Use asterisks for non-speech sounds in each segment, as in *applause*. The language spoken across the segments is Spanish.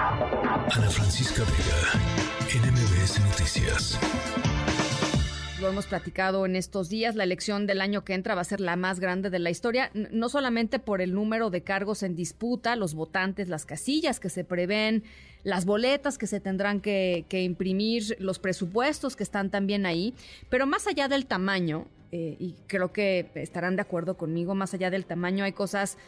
Ana Francisca Vega, NMBS Noticias. Lo hemos platicado en estos días, la elección del año que entra va a ser la más grande de la historia, no solamente por el número de cargos en disputa, los votantes, las casillas que se prevén, las boletas que se tendrán que, imprimir, los presupuestos que están también ahí, pero más allá del tamaño, eh, y creo que estarán de acuerdo conmigo, más allá del tamaño hay cosas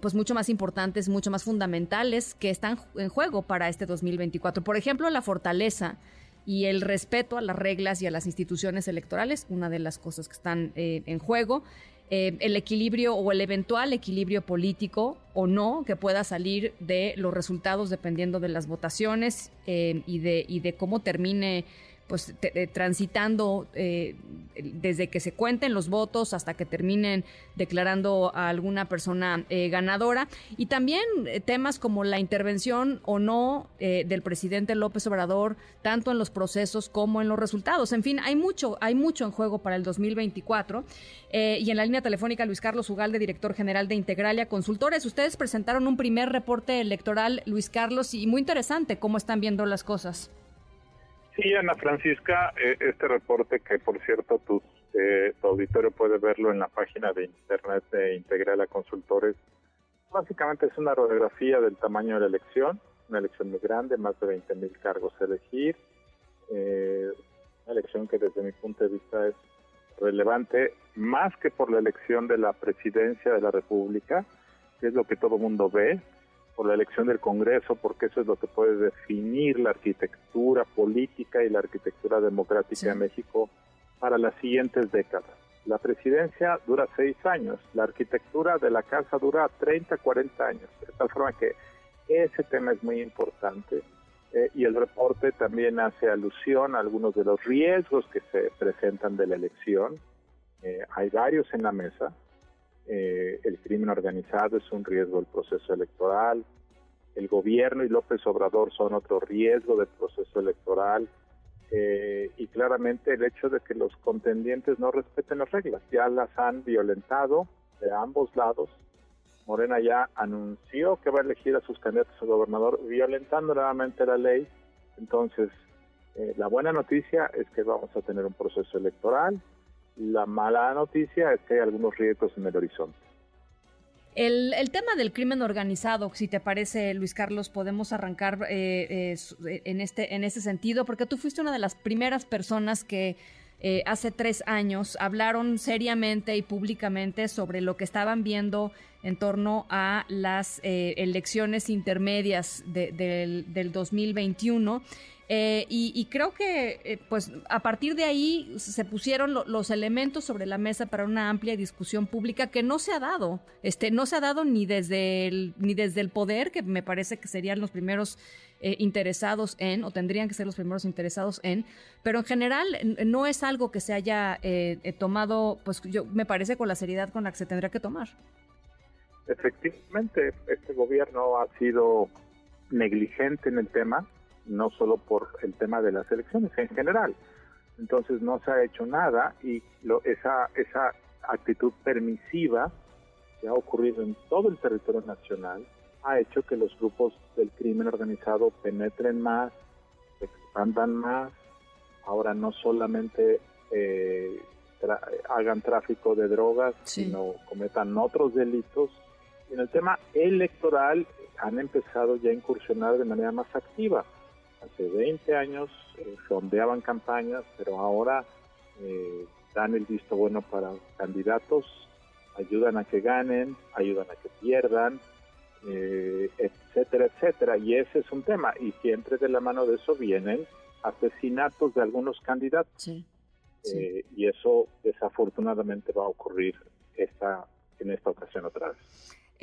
pues mucho más importantes, mucho más fundamentales que están en juego para este 2024. Por ejemplo, la fortaleza y el respeto a las reglas y a las instituciones electorales, una de las cosas que están eh, en juego. Eh, el equilibrio o el eventual equilibrio político o no que pueda salir de los resultados dependiendo de las votaciones eh, y, de, y de cómo termine pues eh, transitando eh, desde que se cuenten los votos hasta que terminen declarando a alguna persona eh, ganadora y también temas como la intervención o no del presidente López Obrador tanto en los procesos como en los resultados. En fin, hay mucho, hay mucho en juego para el 2024 y en la línea telefónica Luis Carlos Ugalde, director general de Integralia Consultores. Ustedes presentaron un primer reporte electoral, Luis Carlos, y muy interesante cómo están viendo las cosas. Sí, Ana Francisca, eh, este reporte que por cierto tu, eh, tu auditorio puede verlo en la página de internet de Integral a Consultores, básicamente es una radiografía del tamaño de la elección, una elección muy grande, más de 20 mil cargos a elegir, eh, una elección que desde mi punto de vista es relevante más que por la elección de la presidencia de la República, que es lo que todo mundo ve, por la elección del Congreso, porque eso es lo que puede definir la arquitectura política y la arquitectura democrática de México para las siguientes décadas. La presidencia dura seis años, la arquitectura de la casa dura 30, 40 años, de tal forma que ese tema es muy importante eh, y el reporte también hace alusión a algunos de los riesgos que se presentan de la elección. Eh, hay varios en la mesa, eh, el crimen organizado es un riesgo del proceso electoral, el gobierno y López Obrador son otro riesgo del proceso electoral eh, y claramente el hecho de que los contendientes no respeten las reglas, ya las han violentado de ambos lados. Morena ya anunció que va a elegir a sus candidatos a gobernador violentando nuevamente la ley. Entonces, eh, la buena noticia es que vamos a tener un proceso electoral la mala noticia es que hay algunos riesgos en el horizonte. El, tema del crimen organizado, si te parece, Luis Carlos, podemos arrancar eh, eh, en, este, en ese sentido, porque tú fuiste una de las primeras personas que eh, hace tres años hablaron seriamente y públicamente sobre lo que estaban viendo en torno a las elecciones intermedias del, del 2021 eh, y, creo que, eh, pues, a partir de ahí se pusieron los elementos sobre la mesa para una amplia discusión pública que no se ha dado, este, no se ha dado ni desde el, ni desde el poder, que me parece que serían los primeros eh, interesados en, o tendrían que ser los primeros interesados en, pero en general no es algo que se haya tomado, pues, yo me parece con la seriedad con la que se tendría que tomar. Efectivamente, este gobierno ha sido negligente en el tema no solo por el tema de las elecciones, en general. Entonces no se ha hecho nada y lo, esa, esa actitud permisiva que ha ocurrido en todo el territorio nacional ha hecho que los grupos del crimen organizado penetren más, expandan más, ahora no solamente eh, hagan tráfico de drogas, sino cometan otros delitos. Y en el tema electoral han empezado ya a incursionar de manera más activa hace 20 años eh, campañas, pero ahora eh, dan el visto bueno para candidatos, ayudan a que ganen, ayudan a que pierdan, eh, etcétera, etcétera. Y ese es un tema. Y siempre de la mano de eso vienen asesinatos de algunos candidatos. y eso desafortunadamente va a ocurrir esta, en esta ocasión otra vez.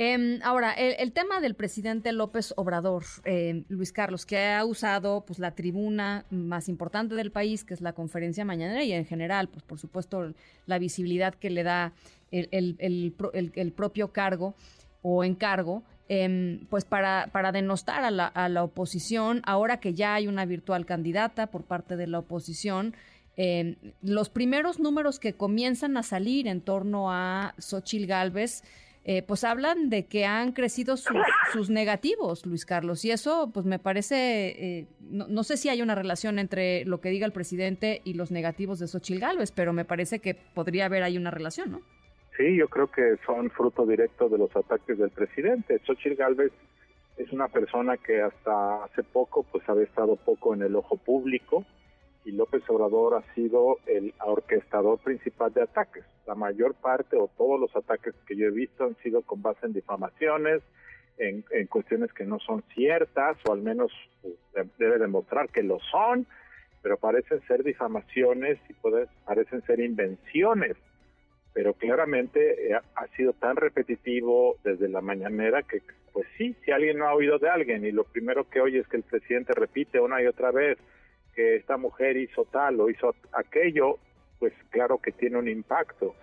Em, ahora, el, tema del presidente López Obrador, em, Luis Carlos, que ha usado pues la tribuna más importante del país, que es la conferencia mañanera, y en general, pues por supuesto, la visibilidad que le da el, propio cargo o encargo, em, pues para, denostar a la, oposición, ahora que ya hay una virtual candidata por parte de la oposición, los primeros números que comienzan a salir en torno a Xochil Gálvez, eh, pues hablan de que han crecido sus, negativos, Luis Carlos, y eso pues me parece, eh, no, sé si hay una relación entre lo que diga el presidente y los negativos de Xochil Gálvez, pero me parece que podría haber ahí una relación, ¿no? Sí, yo creo que son fruto directo de los ataques del presidente. Xochil Gálvez es una persona que hasta hace poco pues había estado poco en el ojo público, y López Obrador ha sido el orquestador principal de ataques. La mayor parte o todos los ataques que yo he visto han sido con base en difamaciones, en, cuestiones que no son ciertas o al menos pues, debe demostrar que lo son, pero parecen ser difamaciones y parecen ser invenciones. Pero claramente eh, ha sido tan repetitivo desde la mañanera que, pues sí, si alguien no ha oído de alguien y lo primero que oye es que el presidente repite una y otra vez, que esta mujer hizo tal o hizo aquello, pues claro que tiene un impacto.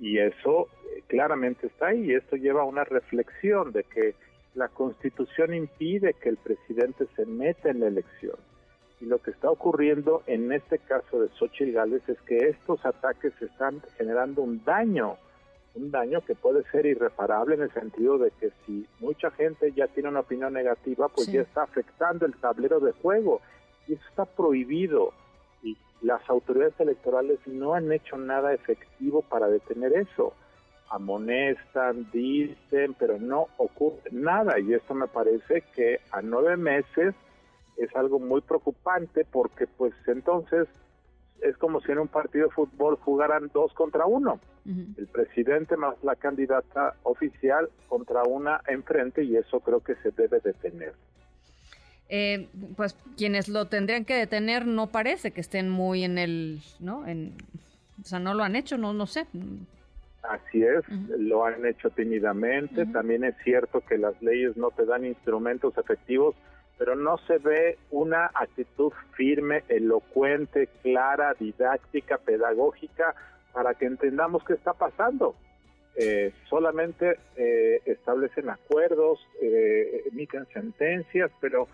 Y eso eh, claramente está ahí. Y esto lleva a una reflexión de que la constitución impide que el presidente se meta en la elección. Y lo que está ocurriendo en este caso de Xochitl Gales es que estos ataques están generando un daño, un daño que puede ser irreparable en el sentido de que si mucha gente ya tiene una opinión negativa, pues ya está afectando el tablero de juego y eso está prohibido y las autoridades electorales no han hecho nada efectivo para detener eso. Amonestan, dicen, pero no ocurre nada y esto me parece que a nueve meses es algo muy preocupante porque pues entonces es como si en un partido de fútbol jugaran dos contra uno. El presidente más la candidata oficial contra una enfrente y eso creo que se debe detener. Eh, pues quienes lo tendrían que detener no parece que estén muy en el, ¿no? En, o sea, no lo han hecho, no, no sé. Así es, lo han hecho tímidamente. También es cierto que las leyes no te dan instrumentos efectivos, pero no se ve una actitud firme, elocuente, clara, didáctica, pedagógica, para que entendamos qué está pasando. Eh, solamente eh, establecen acuerdos, eh, emiten sentencias, pero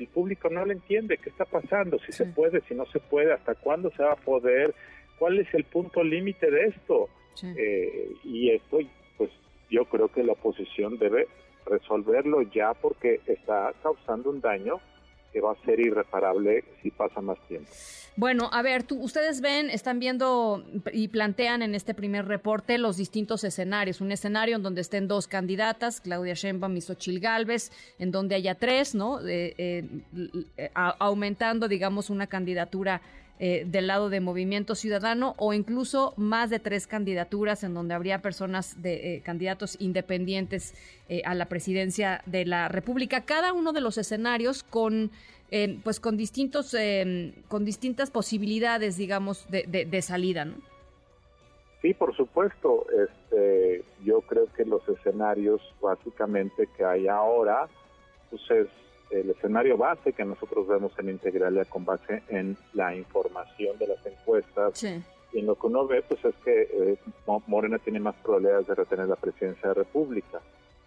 el público no lo entiende, qué está pasando, si se puede, si no se puede, hasta cuándo se va a poder, cuál es el punto límite de esto. Eh, y esto, pues yo creo que la oposición debe resolverlo ya porque está causando un daño que va a ser irreparable si pasa más tiempo. Bueno, a ver, tú, ustedes ven, están viendo y plantean en este primer reporte los distintos escenarios. Un escenario en donde estén dos candidatas, Claudia Sheinbaum y Xochil Gálvez, en donde haya tres, ¿no? Eh, eh, aumentando, digamos, una candidatura eh, del lado de Movimiento Ciudadano o incluso más de tres candidaturas en donde habría personas de eh, candidatos independientes eh, a la presidencia de la República. Cada uno de los escenarios con pues con distintos con distintas posibilidades, digamos, de, de, salida, ¿no? Sí, por supuesto. Este, yo creo que los escenarios básicamente que hay ahora, pues es el escenario base que nosotros vemos en Integralia con base en la información de las encuestas. Y en lo que uno ve, pues es que eh, Morena tiene más probabilidades de retener la presidencia de la República,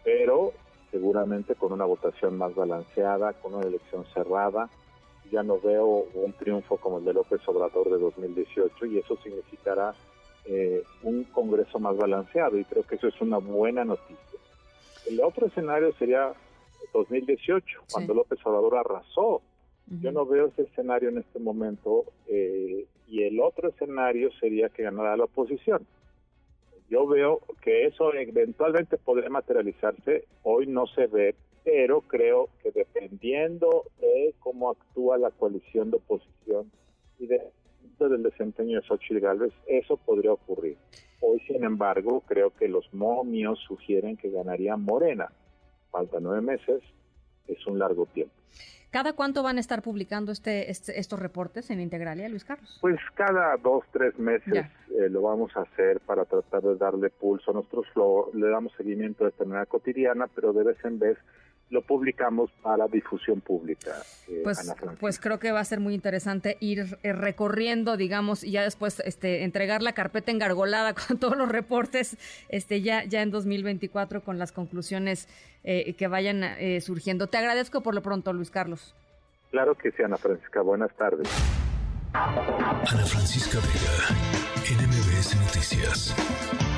pero seguramente con una votación más balanceada, con una elección cerrada. Ya no veo un triunfo como el de López Obrador de 2018 y eso significará eh, un Congreso más balanceado y creo que eso es una buena noticia. El otro escenario sería 2018, cuando López Obrador arrasó. Yo no veo ese escenario en este momento eh, y el otro escenario sería que ganara la oposición. Yo veo que eso eventualmente podría materializarse, hoy no se ve, pero creo que dependiendo de cómo actúa la coalición de oposición y de, del desempeño de Xochitl Gálvez, eso podría ocurrir. Hoy, sin embargo, creo que los momios sugieren que ganaría Morena falta nueve meses, es un largo tiempo. ¿Cada cuánto van a estar publicando este, este estos reportes en Integralia, Luis Carlos? Pues cada dos, tres meses eh, lo vamos a hacer para tratar de darle pulso. Nosotros le damos seguimiento de esta manera cotidiana, pero de vez en vez lo publicamos para difusión pública. Eh, pues, pues creo que va a ser muy interesante ir eh, recorriendo, digamos, y ya después este, entregar la carpeta engargolada *laughs* con todos los reportes este, ya, ya en 2024 con las conclusiones eh, que vayan surgiendo. Te agradezco por lo pronto, Luis Carlos. Claro que sí, Ana Francisca. Buenas tardes. Ana Francisca Vega, NMBS Noticias.